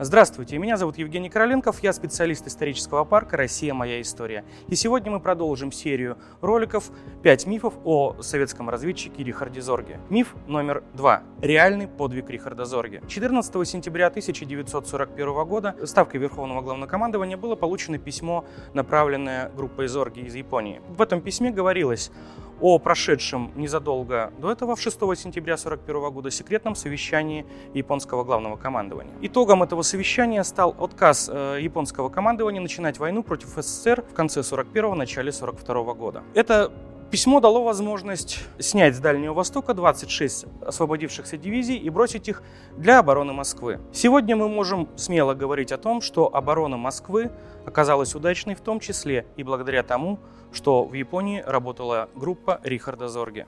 Здравствуйте, меня зовут Евгений Короленков, я специалист исторического парка «Россия. Моя история». И сегодня мы продолжим серию роликов «Пять мифов о советском разведчике Рихарде Зорге». Миф номер два. Реальный подвиг Рихарда Зорге. 14 сентября 1941 года Ставкой Верховного Главнокомандования было получено письмо, направленное группой Зорги из Японии. В этом письме говорилось о прошедшем незадолго до этого, в 6 сентября 1941 года, секретном совещании японского главного командования. Итогом этого совещания стал отказ э, японского командования начинать войну против СССР в конце 1941 начале 1942 года. Это Письмо дало возможность снять с Дальнего Востока 26 освободившихся дивизий и бросить их для обороны Москвы. Сегодня мы можем смело говорить о том, что оборона Москвы оказалась удачной в том числе и благодаря тому, что в Японии работала группа Рихарда Зорге.